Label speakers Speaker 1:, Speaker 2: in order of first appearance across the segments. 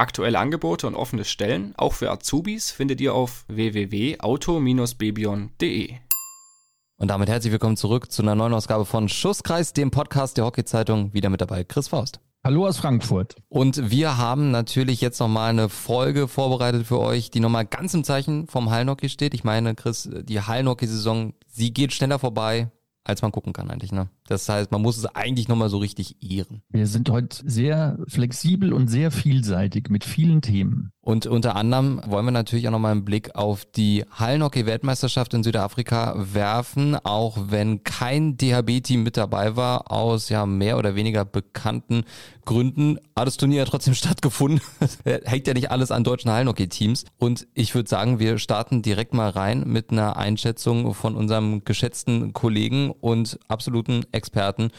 Speaker 1: Aktuelle Angebote und offene Stellen, auch für Azubis, findet ihr auf www.auto-bebion.de.
Speaker 2: Und damit herzlich willkommen zurück zu einer neuen Ausgabe von Schusskreis, dem Podcast der Hockey-Zeitung. Wieder mit dabei Chris Faust.
Speaker 3: Hallo aus Frankfurt.
Speaker 2: Und wir haben natürlich jetzt nochmal eine Folge vorbereitet für euch, die nochmal ganz im Zeichen vom Hallenhockey steht. Ich meine, Chris, die Hallenhockey-Saison, sie geht schneller vorbei, als man gucken kann eigentlich. Ne? Das heißt, man muss es eigentlich nochmal so richtig ehren.
Speaker 3: Wir sind heute sehr flexibel und sehr vielseitig mit vielen Themen.
Speaker 2: Und unter anderem wollen wir natürlich auch nochmal einen Blick auf die Hallenhockey-Weltmeisterschaft in Südafrika werfen, auch wenn kein DHB-Team mit dabei war, aus ja mehr oder weniger bekannten Gründen. Hat das Turnier ja trotzdem stattgefunden. Hängt ja nicht alles an deutschen Hallenhockey-Teams. Und ich würde sagen, wir starten direkt mal rein mit einer Einschätzung von unserem geschätzten Kollegen und absoluten Experten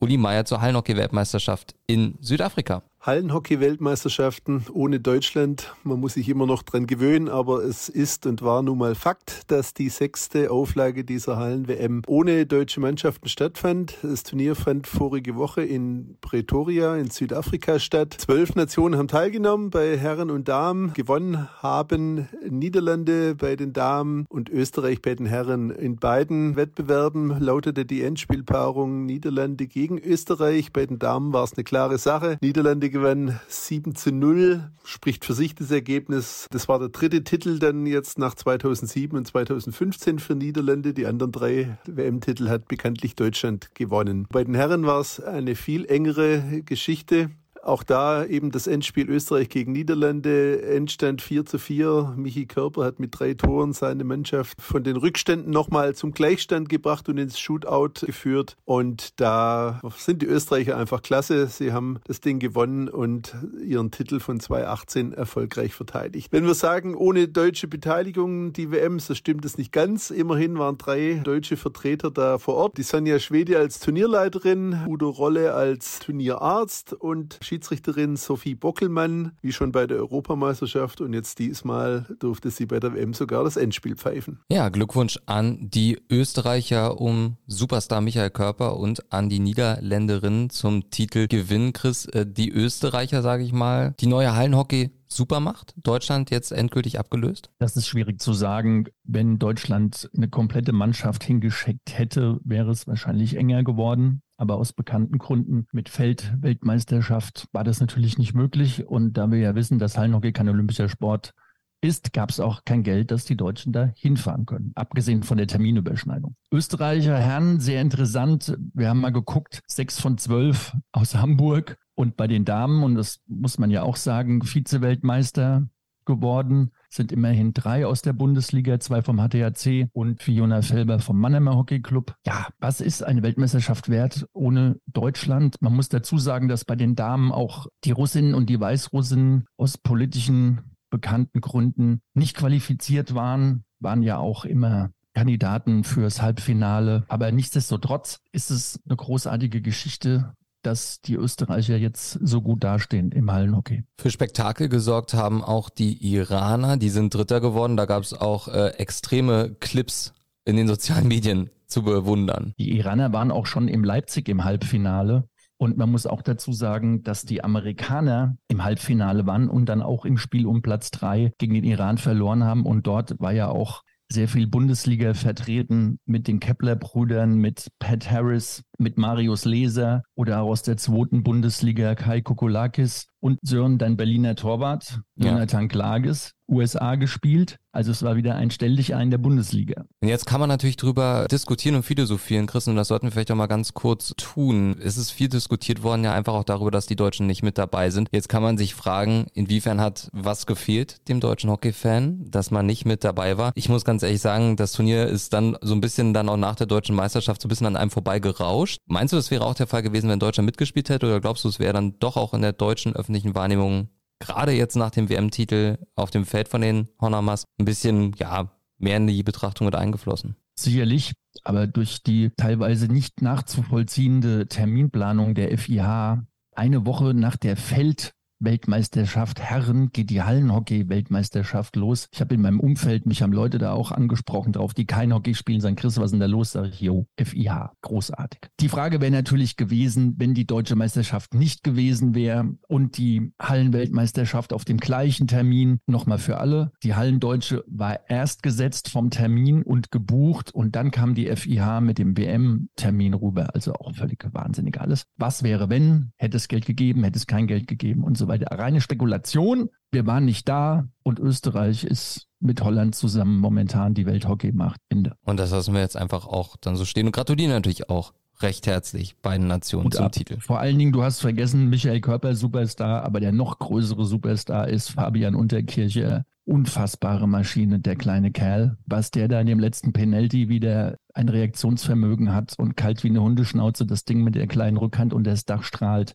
Speaker 2: Uli Meier zur Hallenhockey-Weltmeisterschaft in Südafrika.
Speaker 4: Hallenhockey-Weltmeisterschaften ohne Deutschland. Man muss sich immer noch dran gewöhnen, aber es ist und war nun mal Fakt, dass die sechste Auflage dieser Hallen-WM ohne deutsche Mannschaften stattfand. Das Turnier fand vorige Woche in Pretoria in Südafrika statt. Zwölf Nationen haben teilgenommen bei Herren und Damen. Gewonnen haben Niederlande bei den Damen und Österreich bei den Herren. In beiden Wettbewerben lautete die Endspielpaarung Niederlande gegen Österreich. Bei den Damen war es eine klare Sache. Niederlande gewann 7 zu 0, spricht für sich das Ergebnis. Das war der dritte Titel dann jetzt nach 2007 und 2015 für Niederlande. Die anderen drei WM-Titel hat bekanntlich Deutschland gewonnen. Bei den Herren war es eine viel engere Geschichte. Auch da eben das Endspiel Österreich gegen Niederlande, Endstand 4 zu 4. Michi Körper hat mit drei Toren seine Mannschaft von den Rückständen nochmal zum Gleichstand gebracht und ins Shootout geführt. Und da sind die Österreicher einfach klasse. Sie haben das Ding gewonnen und ihren Titel von 2018 erfolgreich verteidigt. Wenn wir sagen, ohne deutsche Beteiligung die WM, so stimmt es nicht ganz. Immerhin waren drei deutsche Vertreter da vor Ort. Die Sonja Schwede als Turnierleiterin, Udo Rolle als Turnierarzt und Schiedsrichterin Sophie Bockelmann, wie schon bei der Europameisterschaft und jetzt diesmal durfte sie bei der WM sogar das Endspiel pfeifen.
Speaker 2: Ja, Glückwunsch an die Österreicher um Superstar Michael Körper und an die Niederländerin zum Titel Gewinn. Chris, äh, die Österreicher, sage ich mal, die neue Hallenhockey Supermacht? Deutschland jetzt endgültig abgelöst?
Speaker 3: Das ist schwierig zu sagen. Wenn Deutschland eine komplette Mannschaft hingeschickt hätte, wäre es wahrscheinlich enger geworden. Aber aus bekannten Gründen mit Feldweltmeisterschaft war das natürlich nicht möglich. Und da wir ja wissen, dass Hallenhockey kein olympischer Sport ist, gab es auch kein Geld, dass die Deutschen da hinfahren können, abgesehen von der Terminüberschneidung. Österreicher Herren, sehr interessant. Wir haben mal geguckt, sechs von zwölf aus Hamburg und bei den Damen, und das muss man ja auch sagen, Vize-Weltmeister geworden, sind immerhin drei aus der Bundesliga, zwei vom HTHC und Fiona Felber vom Mannheimer Hockey Club. Ja, was ist eine Weltmeisterschaft wert ohne Deutschland? Man muss dazu sagen, dass bei den Damen auch die Russinnen und die Weißrussinnen aus politischen bekannten Gründen nicht qualifiziert waren, waren ja auch immer Kandidaten fürs Halbfinale. Aber nichtsdestotrotz ist es eine großartige Geschichte dass die Österreicher jetzt so gut dastehen im Hallenhockey.
Speaker 2: Für Spektakel gesorgt haben auch die Iraner, die sind Dritter geworden. Da gab es auch äh, extreme Clips in den sozialen Medien zu bewundern.
Speaker 3: Die Iraner waren auch schon im Leipzig im Halbfinale. Und man muss auch dazu sagen, dass die Amerikaner im Halbfinale waren und dann auch im Spiel um Platz drei gegen den Iran verloren haben. Und dort war ja auch sehr viel Bundesliga vertreten mit den Kepler-Brüdern, mit Pat Harris, mit Marius Leser oder aus der zweiten Bundesliga Kai Kokolakis und Sören, dein Berliner Torwart, Jonathan ja. Klages, USA gespielt. Also es war wieder ein Stell dich ein der Bundesliga.
Speaker 2: Und jetzt kann man natürlich drüber diskutieren und philosophieren, Chris, und das sollten wir vielleicht auch mal ganz kurz tun. Es ist viel diskutiert worden, ja einfach auch darüber, dass die Deutschen nicht mit dabei sind. Jetzt kann man sich fragen, inwiefern hat was gefehlt dem deutschen Hockey-Fan, dass man nicht mit dabei war. Ich muss ganz ehrlich sagen, das Turnier ist dann so ein bisschen dann auch nach der deutschen Meisterschaft so ein bisschen an einem vorbei gerauscht. Meinst du, das wäre auch der Fall gewesen, wenn Deutschland mitgespielt hätte, oder glaubst du, es wäre dann doch auch in der deutschen öffentlichen Wahrnehmung gerade jetzt nach dem WM-Titel auf dem Feld von den Honamas ein bisschen, ja, mehr in die Betrachtung mit eingeflossen?
Speaker 3: Sicherlich, aber durch die teilweise nicht nachzuvollziehende Terminplanung der FIH eine Woche nach der Feld Weltmeisterschaft Herren geht die Hallenhockey-Weltmeisterschaft los. Ich habe in meinem Umfeld, mich haben Leute da auch angesprochen drauf, die kein Hockey spielen, sagen, Chris, was ist denn da los? Sag ich, jo, FIH, großartig. Die Frage wäre natürlich gewesen, wenn die deutsche Meisterschaft nicht gewesen wäre und die Hallenweltmeisterschaft auf dem gleichen Termin nochmal für alle. Die Hallendeutsche war erst gesetzt vom Termin und gebucht und dann kam die FIH mit dem WM-Termin rüber. Also auch völlig wahnsinnig alles. Was wäre, wenn? Hätte es Geld gegeben, hätte es kein Geld gegeben und so weiter. Reine Spekulation. Wir waren nicht da und Österreich ist mit Holland zusammen momentan die Welthockeymacht. Ende.
Speaker 2: Und das lassen wir jetzt einfach auch dann so stehen und gratulieren natürlich auch recht herzlich beiden Nationen zum Titel.
Speaker 3: Vor allen Dingen, du hast vergessen, Michael Körper Superstar, aber der noch größere Superstar ist Fabian Unterkirche. Unfassbare Maschine, der kleine Kerl. Was der da in dem letzten Penalty wieder ein Reaktionsvermögen hat und kalt wie eine Hundeschnauze das Ding mit der kleinen Rückhand unter das Dach strahlt.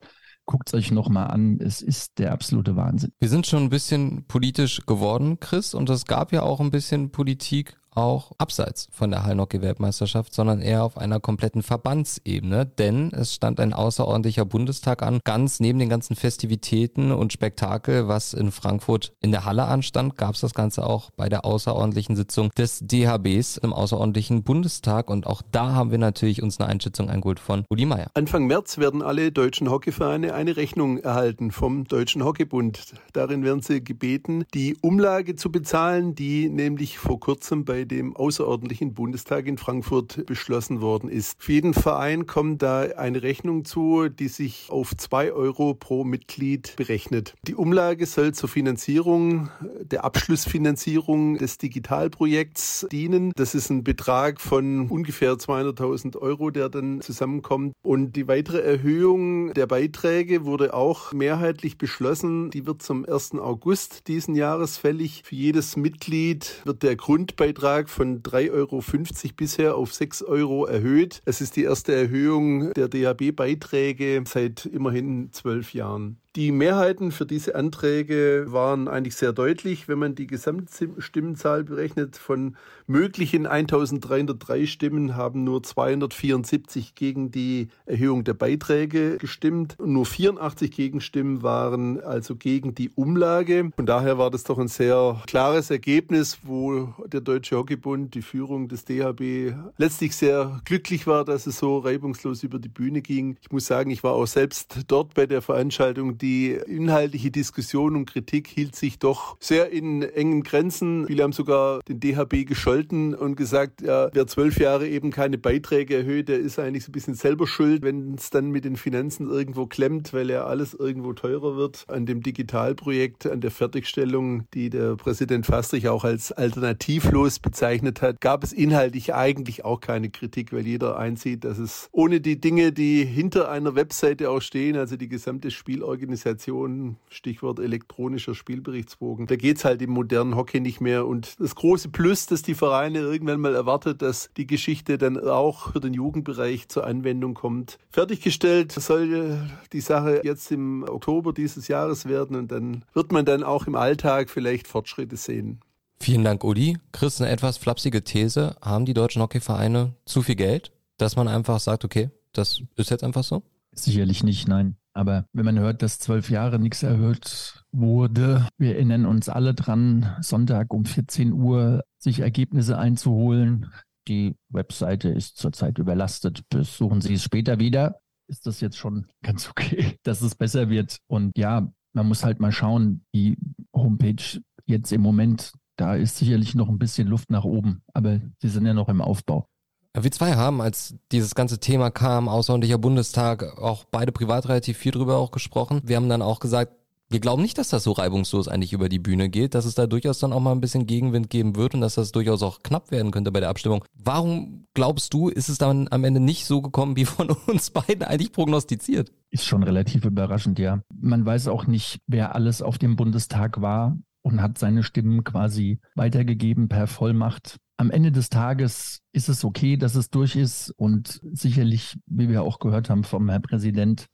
Speaker 3: Guckt es euch nochmal an. Es ist der absolute Wahnsinn.
Speaker 2: Wir sind schon ein bisschen politisch geworden, Chris, und es gab ja auch ein bisschen Politik auch abseits von der Heilhockey-Weltmeisterschaft, sondern eher auf einer kompletten Verbandsebene, denn es stand ein außerordentlicher Bundestag an. Ganz neben den ganzen Festivitäten und Spektakel, was in Frankfurt in der Halle anstand, gab es das Ganze auch bei der außerordentlichen Sitzung des DHBs im außerordentlichen Bundestag und auch da haben wir natürlich uns eine Einschätzung eingeholt von Uli Meier.
Speaker 4: Anfang März werden alle deutschen Hockeyvereine eine Rechnung erhalten vom Deutschen Hockeybund. Darin werden sie gebeten, die Umlage zu bezahlen, die nämlich vor kurzem bei bei dem außerordentlichen Bundestag in Frankfurt beschlossen worden ist. Für jeden Verein kommt da eine Rechnung zu, die sich auf zwei Euro pro Mitglied berechnet. Die Umlage soll zur Finanzierung der Abschlussfinanzierung des Digitalprojekts dienen. Das ist ein Betrag von ungefähr 200.000 Euro, der dann zusammenkommt. Und die weitere Erhöhung der Beiträge wurde auch mehrheitlich beschlossen. Die wird zum 1. August diesen Jahres fällig. Für jedes Mitglied wird der Grundbeitrag Betrag von 3,50 Euro bisher auf 6 Euro erhöht. Es ist die erste Erhöhung der DHB-Beiträge seit immerhin zwölf Jahren. Die Mehrheiten für diese Anträge waren eigentlich sehr deutlich. Wenn man die Gesamtstimmenzahl berechnet, von möglichen 1303 Stimmen haben nur 274 gegen die Erhöhung der Beiträge gestimmt. Und nur 84 Gegenstimmen waren also gegen die Umlage. Von daher war das doch ein sehr klares Ergebnis, wo der Deutsche Hockeybund, die Führung des DHB, letztlich sehr glücklich war, dass es so reibungslos über die Bühne ging. Ich muss sagen, ich war auch selbst dort bei der Veranstaltung die inhaltliche Diskussion und Kritik hielt sich doch sehr in engen Grenzen. Viele haben sogar den DHB gescholten und gesagt, ja, wer zwölf Jahre eben keine Beiträge erhöht, der ist eigentlich so ein bisschen selber schuld, wenn es dann mit den Finanzen irgendwo klemmt, weil ja alles irgendwo teurer wird. An dem Digitalprojekt, an der Fertigstellung, die der Präsident Fastrich auch als alternativlos bezeichnet hat, gab es inhaltlich eigentlich auch keine Kritik, weil jeder einsieht, dass es ohne die Dinge, die hinter einer Webseite auch stehen, also die gesamte Spielorganisation, Organisation, Stichwort elektronischer Spielberichtsbogen. Da geht es halt im modernen Hockey nicht mehr. Und das große Plus, das die Vereine irgendwann mal erwartet, dass die Geschichte dann auch für den Jugendbereich zur Anwendung kommt. Fertiggestellt soll die Sache jetzt im Oktober dieses Jahres werden und dann wird man dann auch im Alltag vielleicht Fortschritte sehen.
Speaker 2: Vielen Dank, Uli. Chris, eine etwas flapsige These. Haben die deutschen Hockeyvereine zu viel Geld, dass man einfach sagt, okay, das ist jetzt einfach so?
Speaker 3: Sicherlich nicht, nein. Aber wenn man hört, dass zwölf Jahre nichts erhöht wurde, wir erinnern uns alle dran, Sonntag um 14 Uhr sich Ergebnisse einzuholen. Die Webseite ist zurzeit überlastet. Besuchen Sie es später wieder. Ist das jetzt schon ganz okay, dass es besser wird? Und ja, man muss halt mal schauen, die Homepage jetzt im Moment, da ist sicherlich noch ein bisschen Luft nach oben, aber sie sind ja noch im Aufbau.
Speaker 2: Wir zwei haben, als dieses ganze Thema kam, außerordentlicher Bundestag, auch beide privat relativ viel drüber auch gesprochen. Wir haben dann auch gesagt, wir glauben nicht, dass das so reibungslos eigentlich über die Bühne geht, dass es da durchaus dann auch mal ein bisschen Gegenwind geben wird und dass das durchaus auch knapp werden könnte bei der Abstimmung. Warum glaubst du, ist es dann am Ende nicht so gekommen, wie von uns beiden eigentlich prognostiziert?
Speaker 3: Ist schon relativ überraschend, ja. Man weiß auch nicht, wer alles auf dem Bundestag war und hat seine Stimmen quasi weitergegeben per Vollmacht. Am Ende des Tages ist es okay, dass es durch ist und sicherlich, wie wir auch gehört haben vom Herrn Präsident,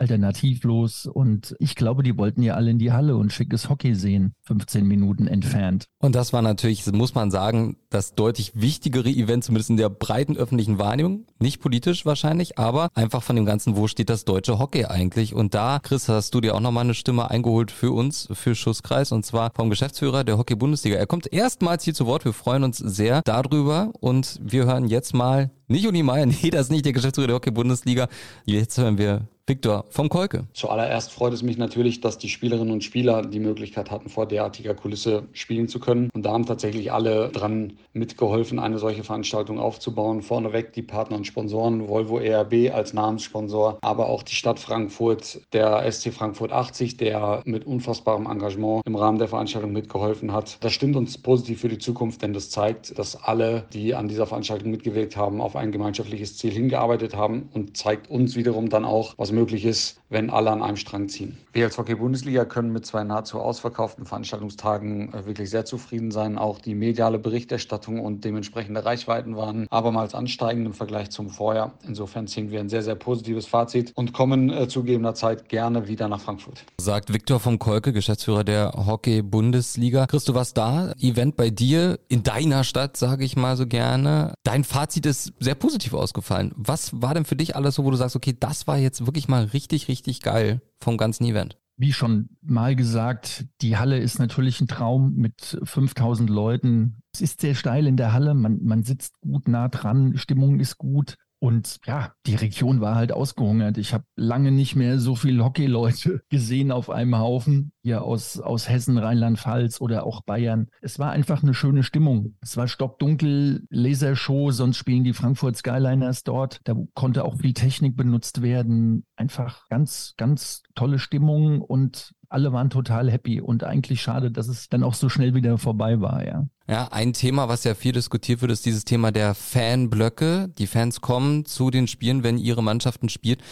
Speaker 3: alternativlos. Und ich glaube, die wollten ja alle in die Halle und schickes Hockey sehen, 15 Minuten entfernt.
Speaker 2: Und das war natürlich, muss man sagen, das deutlich wichtigere Event, zumindest in der breiten öffentlichen Wahrnehmung. Nicht politisch wahrscheinlich, aber einfach von dem Ganzen, wo steht das deutsche Hockey eigentlich? Und da, Chris, hast du dir auch nochmal eine Stimme eingeholt für uns, für Schusskreis, und zwar vom Geschäftsführer der Hockey-Bundesliga. Er kommt erstmals hier zu Wort. Wir freuen uns sehr darüber und wir hören jetzt mal nicht Uni Meier, nee, das ist nicht der Geschäftsführer der Hockey-Bundesliga. Jetzt hören wir Viktor vom Kolke.
Speaker 5: Zuallererst freut es mich natürlich, dass die Spielerinnen und Spieler die Möglichkeit hatten, vor derartiger Kulisse spielen zu können. Und da haben tatsächlich alle dran mitgeholfen, eine solche Veranstaltung aufzubauen. Vorneweg die Partner und Sponsoren, Volvo ERB als Namenssponsor, aber auch die Stadt Frankfurt, der SC Frankfurt 80, der mit unfassbarem Engagement im Rahmen der Veranstaltung mitgeholfen hat. Das stimmt uns positiv für die Zukunft, denn das zeigt, dass alle, die an dieser Veranstaltung mitgewirkt haben, auf ein gemeinschaftliches Ziel hingearbeitet haben und zeigt uns wiederum dann auch, was möglich möglich ist, wenn alle an einem Strang ziehen. Wir als Hockey-Bundesliga können mit zwei nahezu ausverkauften Veranstaltungstagen äh, wirklich sehr zufrieden sein. Auch die mediale Berichterstattung und dementsprechende Reichweiten waren abermals ansteigend im Vergleich zum Vorjahr. Insofern ziehen wir ein sehr, sehr positives Fazit und kommen äh, zu gegebener Zeit gerne wieder nach Frankfurt.
Speaker 2: Sagt Viktor vom Kolke, Geschäftsführer der Hockey-Bundesliga. Christo, was da? Event bei dir in deiner Stadt, sage ich mal so gerne. Dein Fazit ist sehr positiv ausgefallen. Was war denn für dich alles so, wo du sagst, okay, das war jetzt wirklich mal richtig, richtig geil vom ganzen Event.
Speaker 3: Wie schon mal gesagt, die Halle ist natürlich ein Traum mit 5000 Leuten. Es ist sehr steil in der Halle, man, man sitzt gut nah dran, Stimmung ist gut. Und ja, die Region war halt ausgehungert. Ich habe lange nicht mehr so viele Hockeyleute gesehen auf einem Haufen, hier aus, aus Hessen, Rheinland-Pfalz oder auch Bayern. Es war einfach eine schöne Stimmung. Es war stockdunkel, Lasershow, sonst spielen die Frankfurt Skyliners dort. Da konnte auch viel Technik benutzt werden. Einfach ganz, ganz tolle Stimmung und alle waren total happy und eigentlich schade, dass es dann auch so schnell wieder vorbei war, ja.
Speaker 2: Ja, ein Thema, was ja viel diskutiert wird, ist dieses Thema der Fanblöcke. Die Fans kommen zu den Spielen, wenn ihre Mannschaften spielt.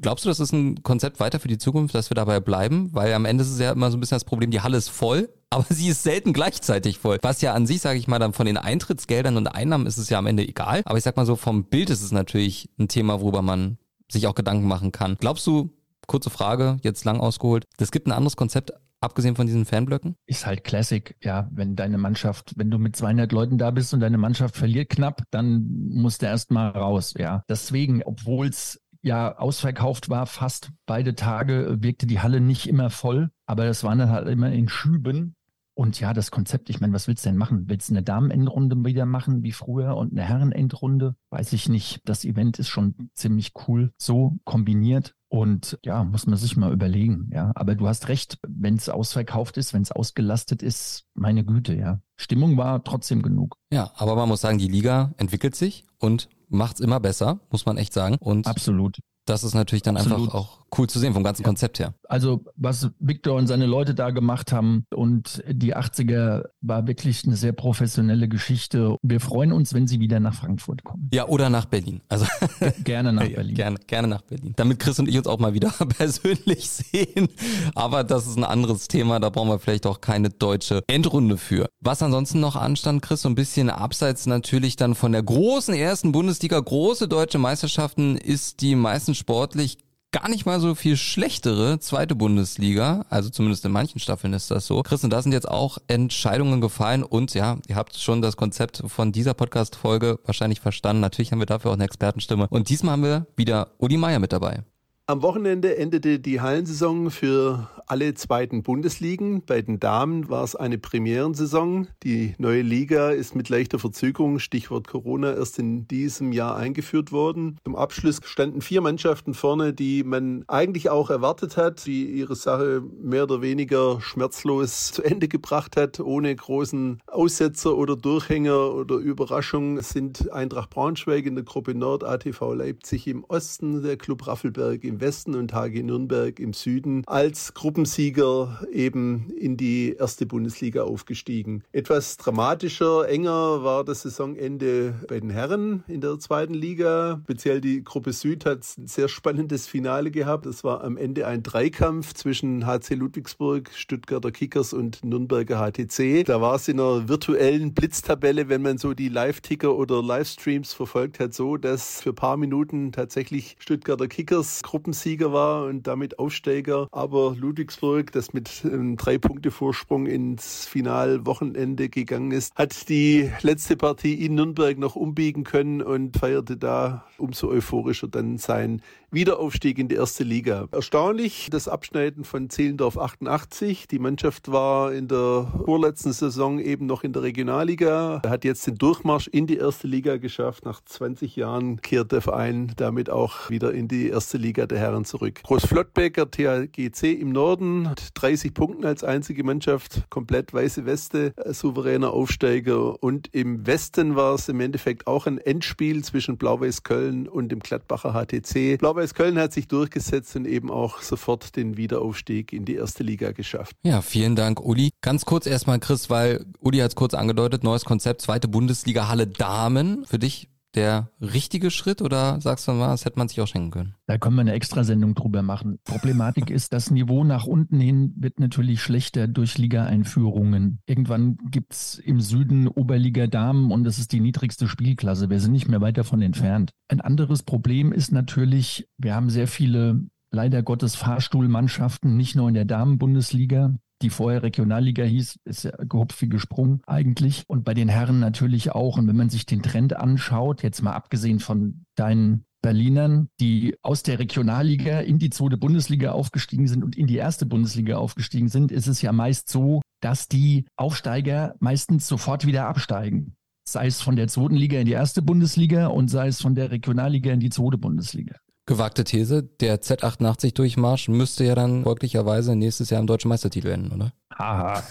Speaker 2: Glaubst du, das ist ein Konzept weiter für die Zukunft, dass wir dabei bleiben? Weil am Ende ist es ja immer so ein bisschen das Problem, die Halle ist voll, aber sie ist selten gleichzeitig voll. Was ja an sich, sage ich mal, dann von den Eintrittsgeldern und Einnahmen ist es ja am Ende egal. Aber ich sag mal so, vom Bild ist es natürlich ein Thema, worüber man sich auch Gedanken machen kann. Glaubst du, kurze Frage, jetzt lang ausgeholt. Es gibt ein anderes Konzept, abgesehen von diesen Fanblöcken?
Speaker 3: Ist halt Classic, ja. Wenn deine Mannschaft, wenn du mit 200 Leuten da bist und deine Mannschaft verliert knapp, dann musst du erst mal raus, ja. Deswegen, obwohl es ja ausverkauft war, fast beide Tage, wirkte die Halle nicht immer voll, aber das waren dann halt immer in Schüben. Und ja, das Konzept, ich meine, was willst du denn machen? Willst du eine Damenendrunde wieder machen wie früher und eine Herrenendrunde? Weiß ich nicht. Das Event ist schon ziemlich cool so kombiniert. Und ja, muss man sich mal überlegen, ja. Aber du hast recht, wenn es ausverkauft ist, wenn es ausgelastet ist, meine Güte, ja. Stimmung war trotzdem genug.
Speaker 2: Ja, aber man muss sagen, die Liga entwickelt sich und macht es immer besser, muss man echt sagen. Und
Speaker 3: Absolut.
Speaker 2: Das ist natürlich dann Absolut. einfach auch cool zu sehen vom ganzen ja. Konzept her.
Speaker 3: Also was Victor und seine Leute da gemacht haben und die 80er war wirklich eine sehr professionelle Geschichte. Wir freuen uns, wenn sie wieder nach Frankfurt kommen.
Speaker 2: Ja, oder nach Berlin. Also
Speaker 3: gerne nach Berlin.
Speaker 2: Gerne, gerne nach Berlin. Damit Chris und ich uns auch mal wieder persönlich sehen. Aber das ist ein anderes Thema. Da brauchen wir vielleicht auch keine deutsche Endrunde für. Was ansonsten noch anstand, Chris, so ein bisschen abseits natürlich dann von der großen ersten Bundesliga, große deutsche Meisterschaften, ist die meisten sportlich gar nicht mal so viel schlechtere zweite Bundesliga. Also zumindest in manchen Staffeln ist das so. Chris, und da sind jetzt auch Entscheidungen gefallen und ja, ihr habt schon das Konzept von dieser Podcast-Folge wahrscheinlich verstanden. Natürlich haben wir dafür auch eine Expertenstimme. Und diesmal haben wir wieder Uli Meier mit dabei.
Speaker 4: Am Wochenende endete die Hallensaison für alle zweiten Bundesligen. Bei den Damen war es eine Premierensaison. Die neue Liga ist mit leichter Verzögerung, Stichwort Corona, erst in diesem Jahr eingeführt worden. Zum Abschluss standen vier Mannschaften vorne, die man eigentlich auch erwartet hat, die ihre Sache mehr oder weniger schmerzlos zu Ende gebracht hat, ohne großen Aussetzer oder Durchhänger oder Überraschung. Es sind Eintracht Braunschweig in der Gruppe Nord, ATV Leipzig im Osten, der Club Raffelberg im Westen und HG Nürnberg im Süden als Gruppensieger eben in die erste Bundesliga aufgestiegen. Etwas dramatischer, enger war das Saisonende bei den Herren in der zweiten Liga. Speziell die Gruppe Süd hat ein sehr spannendes Finale gehabt. Das war am Ende ein Dreikampf zwischen HC Ludwigsburg, Stuttgarter Kickers und Nürnberger HTC. Da war es in einer virtuellen Blitztabelle, wenn man so die Live-Ticker oder Livestreams verfolgt hat, so, dass für ein paar Minuten tatsächlich Stuttgarter Kickers Gruppe Gruppensieger war und damit Aufsteiger. Aber Ludwigsburg, das mit einem drei Punkte Vorsprung ins Finalwochenende gegangen ist, hat die letzte Partie in Nürnberg noch umbiegen können und feierte da umso euphorischer dann sein Wiederaufstieg in die erste Liga. Erstaunlich das Abschneiden von Zehlendorf 88. Die Mannschaft war in der vorletzten Saison eben noch in der Regionalliga, hat jetzt den Durchmarsch in die erste Liga geschafft. Nach 20 Jahren kehrt der Verein damit auch wieder in die erste Liga der Herren zurück. Großflottbecker THGC im Norden hat 30 Punkte als einzige Mannschaft, komplett weiße Weste, souveräner Aufsteiger. Und im Westen war es im Endeffekt auch ein Endspiel zwischen Blau-Weiß Köln und dem Gladbacher HTC. Blau-Weiß Köln hat sich durchgesetzt und eben auch sofort den Wiederaufstieg in die erste Liga geschafft.
Speaker 2: Ja, vielen Dank, Uli. Ganz kurz erstmal, Chris, weil Uli hat es kurz angedeutet, neues Konzept, zweite Bundesliga Halle Damen. Für dich der richtige Schritt oder sagst du mal, das hätte man sich auch schenken können?
Speaker 3: Da können wir eine Extrasendung drüber machen. Problematik ist, das Niveau nach unten hin wird natürlich schlechter durch Liga-Einführungen. Irgendwann gibt es im Süden Oberliga Damen und das ist die niedrigste Spielklasse. Wir sind nicht mehr weit davon entfernt. Ein anderes Problem ist natürlich, wir haben sehr viele leider Gottes Fahrstuhlmannschaften, nicht nur in der Damenbundesliga, die vorher Regionalliga hieß, ist ja gehupft wie gesprungen eigentlich. Und bei den Herren natürlich auch. Und wenn man sich den Trend anschaut, jetzt mal abgesehen von deinen Berlinern, die aus der Regionalliga in die zweite Bundesliga aufgestiegen sind und in die erste Bundesliga aufgestiegen sind, ist es ja meist so, dass die Aufsteiger meistens sofort wieder absteigen. Sei es von der zweiten Liga in die erste Bundesliga und sei es von der Regionalliga in die zweite Bundesliga.
Speaker 2: Gewagte These, der Z88-Durchmarsch müsste ja dann folglicherweise nächstes Jahr im deutschen Meistertitel enden, oder?
Speaker 3: Haha.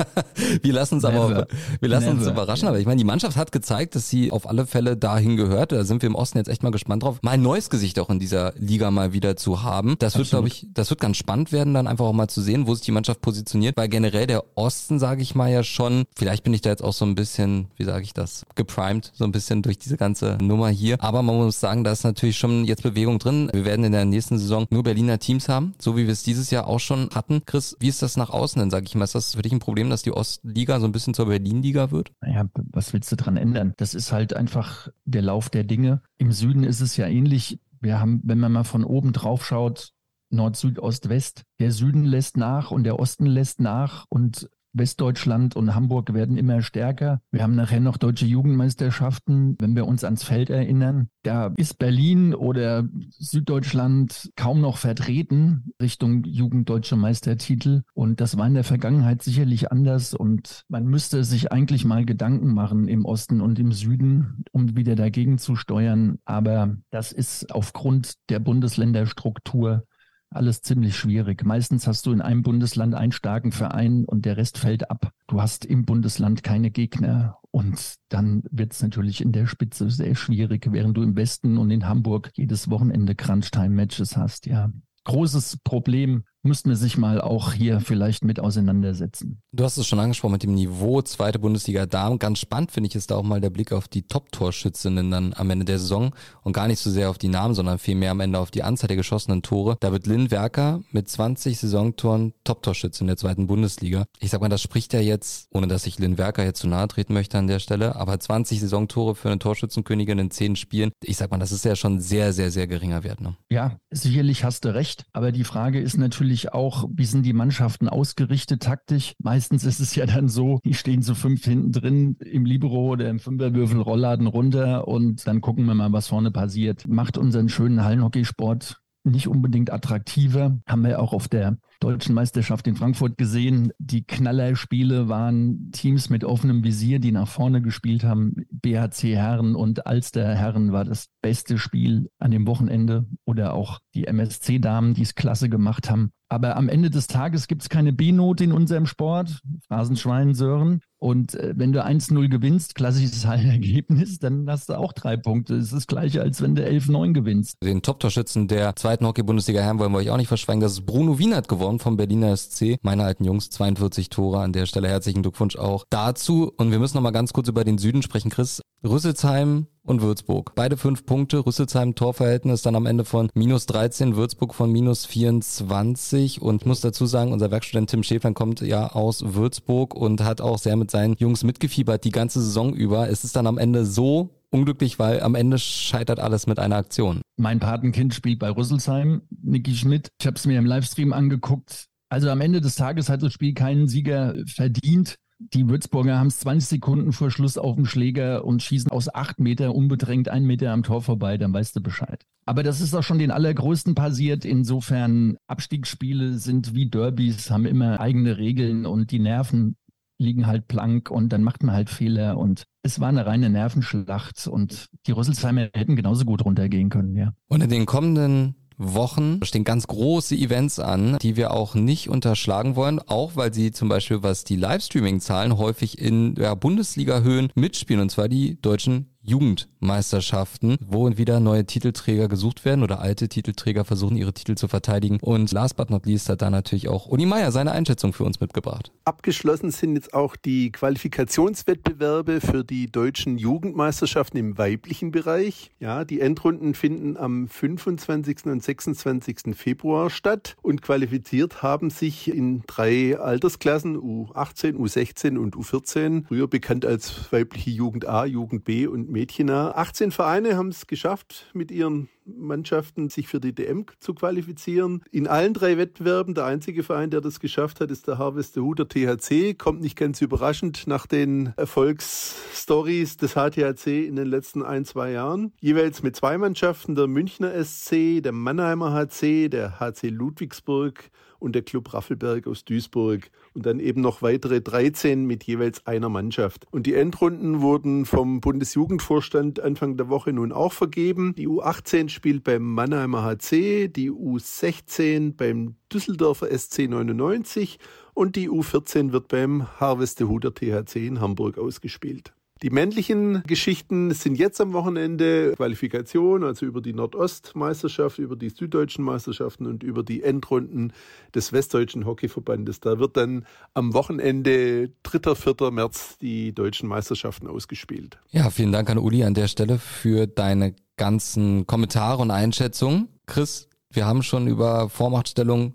Speaker 2: wir lassen uns aber, wir lassen Never. uns überraschen. Aber ich meine, die Mannschaft hat gezeigt, dass sie auf alle Fälle dahin gehört. Da sind wir im Osten jetzt echt mal gespannt drauf, mal ein neues Gesicht auch in dieser Liga mal wieder zu haben. Das wird, glaube ich, das wird ganz spannend werden, dann einfach auch mal zu sehen, wo sich die Mannschaft positioniert. Weil generell der Osten, sage ich mal ja schon, vielleicht bin ich da jetzt auch so ein bisschen, wie sage ich das, geprimed, so ein bisschen durch diese ganze Nummer hier. Aber man muss sagen, da ist natürlich schon jetzt Bewegung drin. Wir werden in der nächsten Saison nur Berliner Teams haben, so wie wir es dieses Jahr auch schon hatten. Chris, wie ist das nach außen denn, sage ich mal? Ist das für dich ein Problem, dass die Ostliga so ein bisschen zur Berlin-Liga wird?
Speaker 3: Naja, was willst du dran ändern? Das ist halt einfach der Lauf der Dinge. Im Süden ist es ja ähnlich. Wir haben, wenn man mal von oben drauf schaut, Nord, Süd, Ost, West. Der Süden lässt nach und der Osten lässt nach und Westdeutschland und Hamburg werden immer stärker. Wir haben nachher noch deutsche Jugendmeisterschaften. Wenn wir uns ans Feld erinnern, da ist Berlin oder Süddeutschland kaum noch vertreten Richtung Jugenddeutsche Meistertitel. Und das war in der Vergangenheit sicherlich anders. Und man müsste sich eigentlich mal Gedanken machen im Osten und im Süden, um wieder dagegen zu steuern. Aber das ist aufgrund der Bundesländerstruktur alles ziemlich schwierig. Meistens hast du in einem Bundesland einen starken Verein und der Rest fällt ab. Du hast im Bundesland keine Gegner und dann wird es natürlich in der Spitze sehr schwierig, während du im Westen und in Hamburg jedes Wochenende Crunch-Time-Matches hast. Ja, großes Problem müssten wir sich mal auch hier vielleicht mit auseinandersetzen.
Speaker 2: Du hast es schon angesprochen mit dem Niveau zweite Bundesliga Damen. Ganz spannend finde ich ist da auch mal der Blick auf die Top-Torschützinnen dann am Ende der Saison und gar nicht so sehr auf die Namen, sondern vielmehr am Ende auf die Anzahl der geschossenen Tore. Da wird Lynn Werker mit 20 Saisontoren Top-Torschützin der zweiten Bundesliga. Ich sag mal, das spricht ja jetzt, ohne dass ich Lynn Werker jetzt zu nahe treten möchte an der Stelle, aber 20 Saisontore für eine Torschützenkönigin in 10 Spielen. Ich sag mal, das ist ja schon sehr, sehr, sehr geringer Wert. Ne?
Speaker 3: Ja, sicherlich hast du recht. Aber die Frage ist natürlich, natürlich auch, wie sind die Mannschaften ausgerichtet taktisch? Meistens ist es ja dann so, die stehen zu fünf hinten drin im Libero oder im Fünferwürfel Rollladen runter und dann gucken wir mal, was vorne passiert. Macht unseren schönen Hallenhockeysport nicht unbedingt attraktiver. Haben wir auch auf der deutschen Meisterschaft in Frankfurt gesehen. Die Knallerspiele waren Teams mit offenem Visier, die nach vorne gespielt haben. BHC Herren und Alster Herren war das beste Spiel an dem Wochenende oder auch die MSC Damen, die es klasse gemacht haben. Aber am Ende des Tages gibt es keine B-Note in unserem Sport. Phrasenschwein, Sören. Und äh, wenn du 1-0 gewinnst, klassisches Ergebnis, dann hast du auch drei Punkte. Das ist das gleiche, als wenn du 11-9 gewinnst.
Speaker 2: Den Top-Torschützen der zweiten Hockey-Bundesliga Herren wollen wir euch auch nicht verschweigen. Das ist Bruno Wienert gewonnen vom Berliner SC. Meine alten Jungs, 42 Tore. An der Stelle herzlichen Glückwunsch auch dazu. Und wir müssen noch mal ganz kurz über den Süden sprechen. Chris, Rüsselsheim und Würzburg. Beide fünf Punkte. Rüsselsheim Torverhältnis dann am Ende von minus 13, Würzburg von minus 24. Und ich muss dazu sagen, unser Werkstudent Tim Schäflein kommt ja aus Würzburg und hat auch sehr mit seinen Jungs mitgefiebert die ganze Saison über. Es ist dann am Ende so unglücklich, weil am Ende scheitert alles mit einer Aktion.
Speaker 3: Mein Patenkind spielt bei Rüsselsheim, Niki Schmidt. Ich habe es mir im Livestream angeguckt. Also am Ende des Tages hat das Spiel keinen Sieger verdient. Die Würzburger haben es 20 Sekunden vor Schluss auf dem Schläger und schießen aus acht Meter unbedrängt einen Meter am Tor vorbei, dann weißt du Bescheid. Aber das ist auch schon den allergrößten passiert. Insofern Abstiegsspiele sind wie Derbys, haben immer eigene Regeln und die Nerven liegen halt blank und dann macht man halt Fehler und es war eine reine Nervenschlacht und die Rüsselsheimer hätten genauso gut runtergehen können, ja.
Speaker 2: Und in den kommenden Wochen stehen ganz große Events an, die wir auch nicht unterschlagen wollen, auch weil sie zum Beispiel, was die Livestreaming-Zahlen häufig in ja, Bundesliga-Höhen mitspielen, und zwar die deutschen Jugendmeisterschaften, wo wieder neue Titelträger gesucht werden oder alte Titelträger versuchen, ihre Titel zu verteidigen. Und last but not least hat da natürlich auch Uni Meier seine Einschätzung für uns mitgebracht.
Speaker 4: Abgeschlossen sind jetzt auch die Qualifikationswettbewerbe für die deutschen Jugendmeisterschaften im weiblichen Bereich. Ja, die Endrunden finden am 25. und 26. Februar statt und qualifiziert haben sich in drei Altersklassen U18, U16 und U14, früher bekannt als weibliche Jugend A, Jugend B und Mädchener. 18 Vereine haben es geschafft, mit ihren Mannschaften sich für die DM zu qualifizieren. In allen drei Wettbewerben, der einzige Verein, der das geschafft hat, ist der Harvestehuder THC. Kommt nicht ganz überraschend nach den Erfolgsstories des HTHC in den letzten ein, zwei Jahren. Jeweils mit zwei Mannschaften, der Münchner SC, der Mannheimer HC, der HC Ludwigsburg und der Club Raffelberg aus Duisburg und dann eben noch weitere 13 mit jeweils einer Mannschaft. Und die Endrunden wurden vom Bundesjugendvorstand Anfang der Woche nun auch vergeben. Die U18 spielt beim Mannheimer HC, die U16 beim Düsseldorfer SC 99 und die U14 wird beim Harvestehuder THC in Hamburg ausgespielt. Die männlichen Geschichten sind jetzt am Wochenende Qualifikation, also über die Nordostmeisterschaft, über die süddeutschen Meisterschaften und über die Endrunden des Westdeutschen Hockeyverbandes. Da wird dann am Wochenende 3. 4. März die deutschen Meisterschaften ausgespielt.
Speaker 2: Ja, vielen Dank an Uli an der Stelle für deine ganzen Kommentare und Einschätzungen. Chris, wir haben schon über Vormachtstellung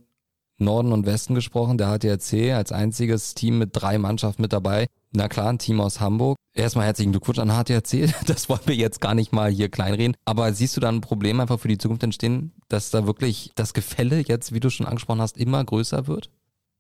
Speaker 2: Norden und Westen gesprochen. Der HTRC als einziges Team mit drei Mannschaften mit dabei. Na klar, ein Team aus Hamburg. Erstmal herzlichen Glückwunsch an HTRC. Das wollen wir jetzt gar nicht mal hier kleinreden. Aber siehst du da ein Problem einfach für die Zukunft entstehen, dass da wirklich das Gefälle jetzt, wie du schon angesprochen hast, immer größer wird?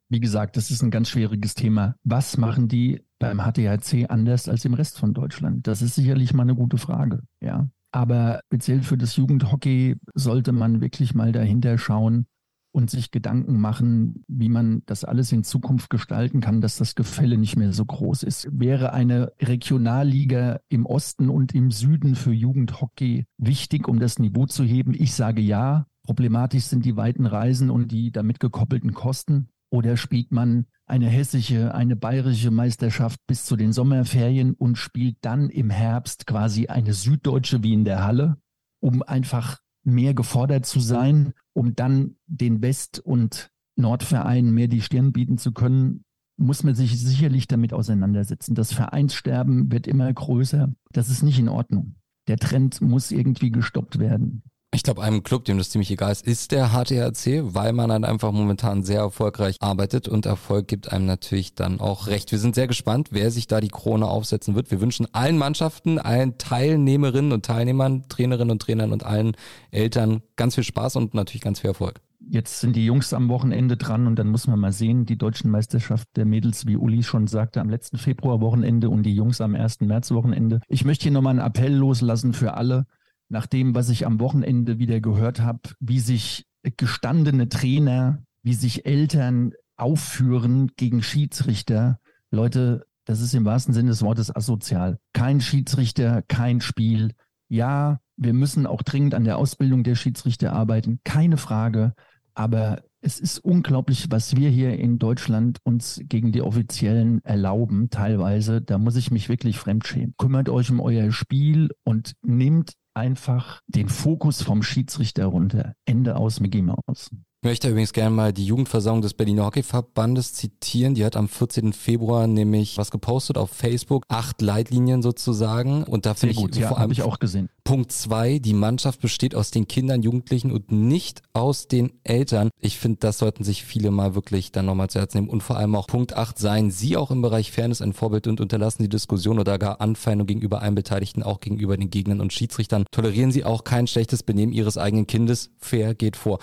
Speaker 3: Wie gesagt, das ist ein ganz schwieriges Thema. Was machen die beim HTRC anders als im Rest von Deutschland? Das ist sicherlich mal eine gute Frage, ja. Aber speziell für das Jugendhockey sollte man wirklich mal dahinter schauen, und sich Gedanken machen, wie man das alles in Zukunft gestalten kann, dass das Gefälle nicht mehr so groß ist. Wäre eine Regionalliga im Osten und im Süden für Jugendhockey wichtig, um das Niveau zu heben? Ich sage ja. Problematisch sind die weiten Reisen und die damit gekoppelten Kosten. Oder spielt man eine hessische, eine bayerische Meisterschaft bis zu den Sommerferien und spielt dann im Herbst quasi eine süddeutsche wie in der Halle, um einfach mehr gefordert zu sein, um dann den West- und Nordvereinen mehr die Stirn bieten zu können, muss man sich sicherlich damit auseinandersetzen. Das Vereinssterben wird immer größer. Das ist nicht in Ordnung. Der Trend muss irgendwie gestoppt werden.
Speaker 2: Ich glaube, einem Club, dem das ziemlich egal ist, ist der HTHC, weil man dann einfach momentan sehr erfolgreich arbeitet und Erfolg gibt einem natürlich dann auch recht. Wir sind sehr gespannt, wer sich da die Krone aufsetzen wird. Wir wünschen allen Mannschaften, allen Teilnehmerinnen und Teilnehmern, Trainerinnen und Trainern und allen Eltern ganz viel Spaß und natürlich ganz viel Erfolg.
Speaker 3: Jetzt sind die Jungs am Wochenende dran und dann muss man mal sehen, die deutschen Meisterschaft der Mädels, wie Uli schon sagte, am letzten Februarwochenende und die Jungs am 1. Märzwochenende. Ich möchte hier nochmal einen Appell loslassen für alle nach dem, was ich am Wochenende wieder gehört habe, wie sich gestandene Trainer, wie sich Eltern aufführen gegen Schiedsrichter. Leute, das ist im wahrsten Sinne des Wortes asozial. Kein Schiedsrichter, kein Spiel. Ja, wir müssen auch dringend an der Ausbildung der Schiedsrichter arbeiten, keine Frage. Aber es ist unglaublich, was wir hier in Deutschland uns gegen die Offiziellen erlauben, teilweise. Da muss ich mich wirklich fremdschämen. Kümmert euch um euer Spiel und nehmt einfach den Fokus vom Schiedsrichter runter. Ende aus Mickey Mouse.
Speaker 2: Ich möchte übrigens gerne mal die Jugendversammlung des Berliner Hockeyverbandes zitieren. Die hat am 14. Februar nämlich was gepostet auf Facebook. Acht Leitlinien sozusagen. Und da finde ich
Speaker 3: gut, ja,
Speaker 2: vor allem
Speaker 3: ich auch gesehen.
Speaker 2: Punkt zwei, die Mannschaft besteht aus den Kindern, Jugendlichen und nicht aus den Eltern. Ich finde, das sollten sich viele mal wirklich dann nochmal zu Herzen nehmen. Und vor allem auch Punkt acht, seien Sie auch im Bereich Fairness ein Vorbild und unterlassen die Diskussion oder gar Anfeindung gegenüber allen Beteiligten, auch gegenüber den Gegnern und Schiedsrichtern. Tolerieren Sie auch kein schlechtes Benehmen Ihres eigenen Kindes. Fair geht vor.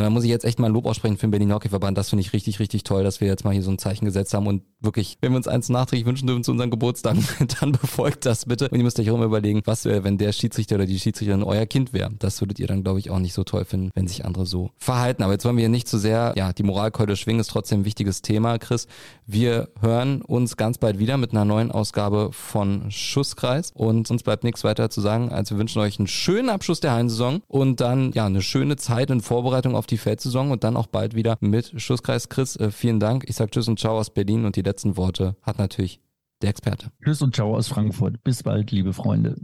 Speaker 2: Und da muss ich jetzt echt mal ein Lob aussprechen für den Berlin Hockeyverband. Das finde ich richtig, richtig toll, dass wir jetzt mal hier so ein Zeichen gesetzt haben und wirklich, wenn wir uns eins nachträglich wünschen dürfen zu unseren Geburtstagen, dann befolgt das bitte. Und ihr müsst euch auch immer überlegen, was wäre, wenn der Schiedsrichter oder die Schiedsrichterin euer Kind wäre. Das würdet ihr dann, glaube ich, auch nicht so toll finden, wenn sich andere so verhalten. Aber jetzt wollen wir hier nicht zu sehr, ja, die Moralkeule schwingen, ist trotzdem ein wichtiges Thema, Chris. Wir hören uns ganz bald wieder mit einer neuen Ausgabe von Schusskreis und uns bleibt nichts weiter zu sagen, als wir wünschen euch einen schönen Abschluss der Hallensaison und dann, ja, eine schöne Zeit in Vorbereitung auf die Feldsaison und dann auch bald wieder mit Schusskreis. Chris, äh, vielen Dank. Ich sage Tschüss und Ciao aus Berlin und die letzten Worte hat natürlich der Experte.
Speaker 3: Tschüss und Ciao aus Frankfurt. Bis bald, liebe Freunde.